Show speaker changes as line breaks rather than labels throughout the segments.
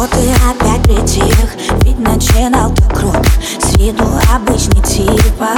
Вот и опять притих Ведь начинал ты круг С виду обычный типа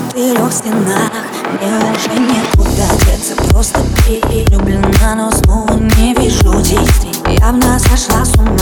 четырех стенах. Мне уже некуда деться Просто прилюблена, но снова не вижу действий. Явно сошла с ума.